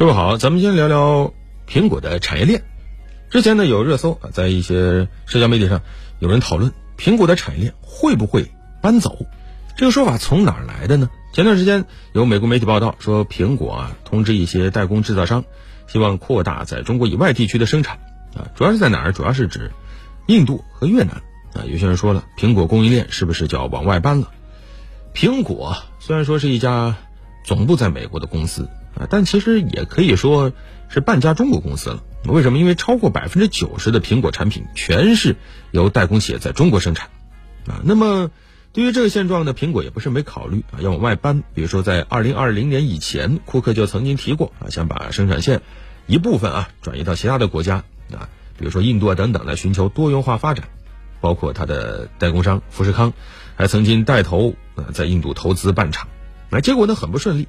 各位好，咱们先聊聊苹果的产业链。之前呢有热搜，在一些社交媒体上有人讨论苹果的产业链会不会搬走。这个说法从哪儿来的呢？前段时间有美国媒体报道说，苹果啊通知一些代工制造商，希望扩大在中国以外地区的生产啊，主要是在哪儿？主要是指印度和越南啊。有些人说了，苹果供应链是不是就要往外搬了？苹果虽然说是一家总部在美国的公司。啊，但其实也可以说是半家中国公司了。为什么？因为超过百分之九十的苹果产品全是由代工企业在中国生产。啊，那么对于这个现状呢，苹果也不是没考虑啊，要往外搬。比如说，在二零二零年以前，库克就曾经提过啊，想把生产线一部分啊转移到其他的国家啊，比如说印度啊等等，来寻求多元化发展。包括他的代工商富士康，还曾经带头啊在印度投资办厂。那结果呢，很不顺利。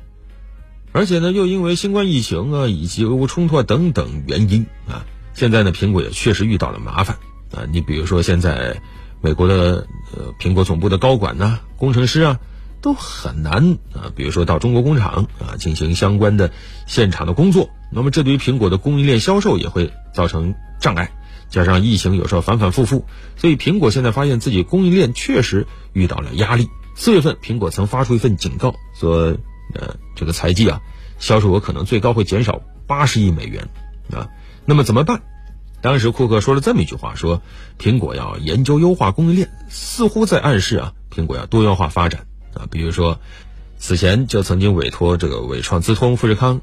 而且呢，又因为新冠疫情啊，以及俄乌冲突啊等等原因啊，现在呢，苹果也确实遇到了麻烦啊。你比如说，现在美国的呃苹果总部的高管呢、工程师啊，都很难啊，比如说到中国工厂啊进行相关的现场的工作。那么，这对于苹果的供应链销售也会造成障碍。加上疫情有时候反反复复，所以苹果现在发现自己供应链确实遇到了压力。四月份，苹果曾发出一份警告说。呃，这个财季啊，销售额可能最高会减少八十亿美元啊。那么怎么办？当时库克说了这么一句话：说苹果要研究优化供应链，似乎在暗示啊，苹果要多元化发展啊。比如说，此前就曾经委托这个伟创、资通、富士康，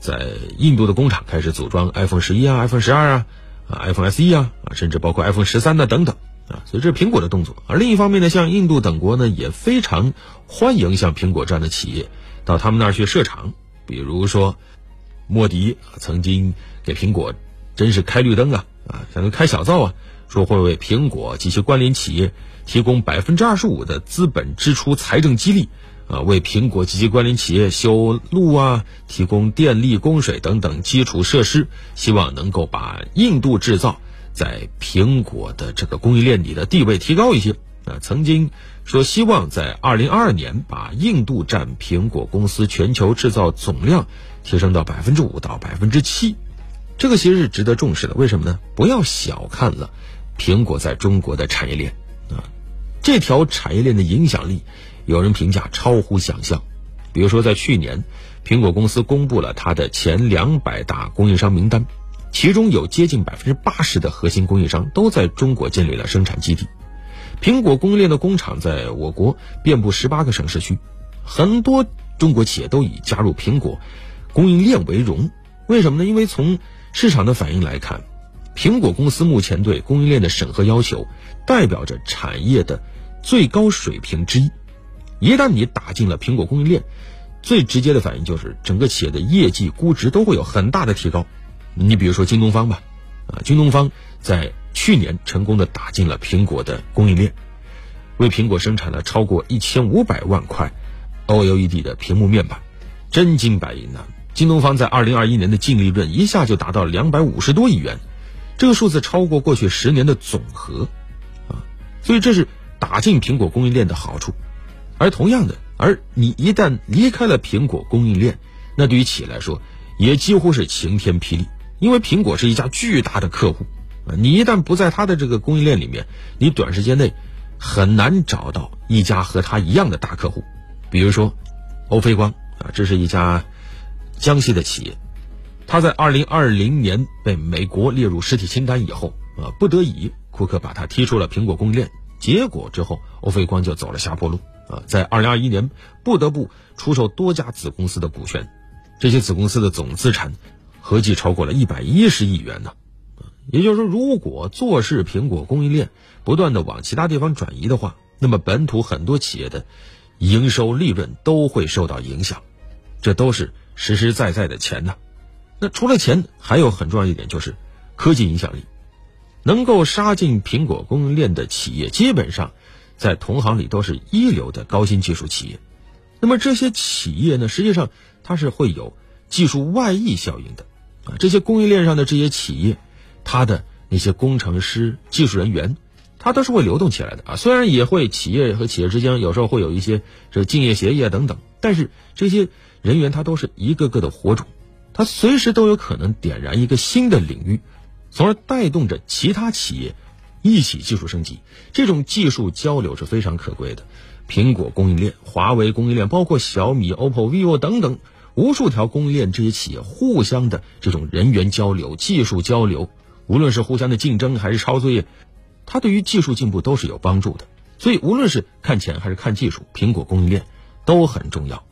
在印度的工厂开始组装 iPhone 十一啊、iPhone 十二啊、啊 iPhone SE 啊啊，甚至包括 iPhone 十三的等等啊。所以这是苹果的动作。而另一方面呢，像印度等国呢，也非常欢迎像苹果这样的企业。到他们那儿去设厂，比如说，莫迪曾经给苹果真是开绿灯啊啊，像个开小灶啊，说会为苹果及其关联企业提供百分之二十五的资本支出财政激励啊，为苹果及其关联企业修路啊，提供电力供水等等基础设施，希望能够把印度制造在苹果的这个供应链里的地位提高一些。啊，曾经说希望在二零二二年把印度占苹果公司全球制造总量提升到百分之五到百分之七，这个其实是值得重视的。为什么呢？不要小看了苹果在中国的产业链啊，这条产业链的影响力，有人评价超乎想象。比如说，在去年，苹果公司公布了它的前两百大供应商名单，其中有接近百分之八十的核心供应商都在中国建立了生产基地。苹果供应链的工厂在我国遍布十八个省市区，很多中国企业都以加入苹果供应链为荣。为什么呢？因为从市场的反应来看，苹果公司目前对供应链的审核要求，代表着产业的最高水平之一。一旦你打进了苹果供应链，最直接的反应就是整个企业的业绩估值都会有很大的提高。你比如说京东方吧，啊，京东方在。去年成功的打进了苹果的供应链，为苹果生产了超过一千五百万块 OLED 的屏幕面板，真金白银呐！京东方在二零二一年的净利润一下就达到两百五十多亿元，这个数字超过过去十年的总和，啊，所以这是打进苹果供应链的好处。而同样的，而你一旦离开了苹果供应链，那对于企业来说也几乎是晴天霹雳，因为苹果是一家巨大的客户。你一旦不在他的这个供应链里面，你短时间内很难找到一家和他一样的大客户。比如说，欧菲光啊，这是一家江西的企业，他在二零二零年被美国列入实体清单以后啊，不得已，库克把他踢出了苹果供应链。结果之后，欧菲光就走了下坡路啊，在二零二一年不得不出售多家子公司的股权，这些子公司的总资产合计超过了一百一十亿元呢。也就是说，如果坐视苹果供应链不断的往其他地方转移的话，那么本土很多企业的营收利润都会受到影响，这都是实实在在的钱呐。那除了钱，还有很重要一点就是科技影响力，能够杀进苹果供应链的企业，基本上在同行里都是一流的高新技术企业。那么这些企业呢，实际上它是会有技术外溢效应的啊。这些供应链上的这些企业。他的那些工程师、技术人员，他都是会流动起来的啊。虽然也会企业和企业之间有时候会有一些这个竞业协议啊等等，但是这些人员他都是一个个的火种，他随时都有可能点燃一个新的领域，从而带动着其他企业一起技术升级。这种技术交流是非常可贵的。苹果供应链、华为供应链，包括小米、OPPO、vivo 等等无数条供应链，这些企业互相的这种人员交流、技术交流，无论是互相的竞争还是抄作业，它对于技术进步都是有帮助的。所以，无论是看钱还是看技术，苹果供应链都很重要。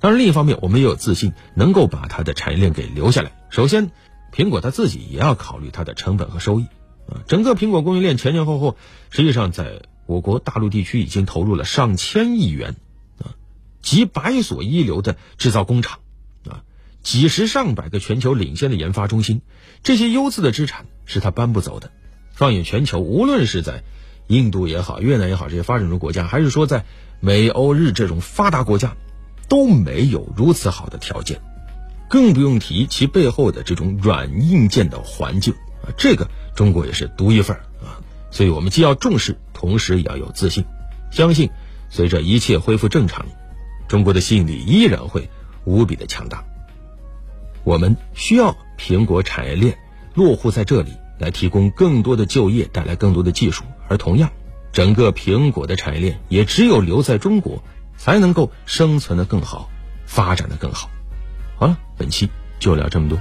当然，另一方面，我们也有自信能够把它的产业链给留下来。首先，苹果它自己也要考虑它的成本和收益啊。整个苹果供应链前前后后，实际上在我国大陆地区已经投入了上千亿元啊，几百所一流的制造工厂啊，几十上百个全球领先的研发中心，这些优质的资产是他搬不走的。放眼全球，无论是在印度也好，越南也好，这些发展中国家，还是说在美欧日这种发达国家。都没有如此好的条件，更不用提其背后的这种软硬件的环境啊！这个中国也是独一份啊！所以我们既要重视，同时也要有自信，相信随着一切恢复正常，中国的吸引力依然会无比的强大。我们需要苹果产业链落户在这里，来提供更多的就业，带来更多的技术。而同样，整个苹果的产业链也只有留在中国。才能够生存的更好，发展的更好。好了，本期就聊这么多。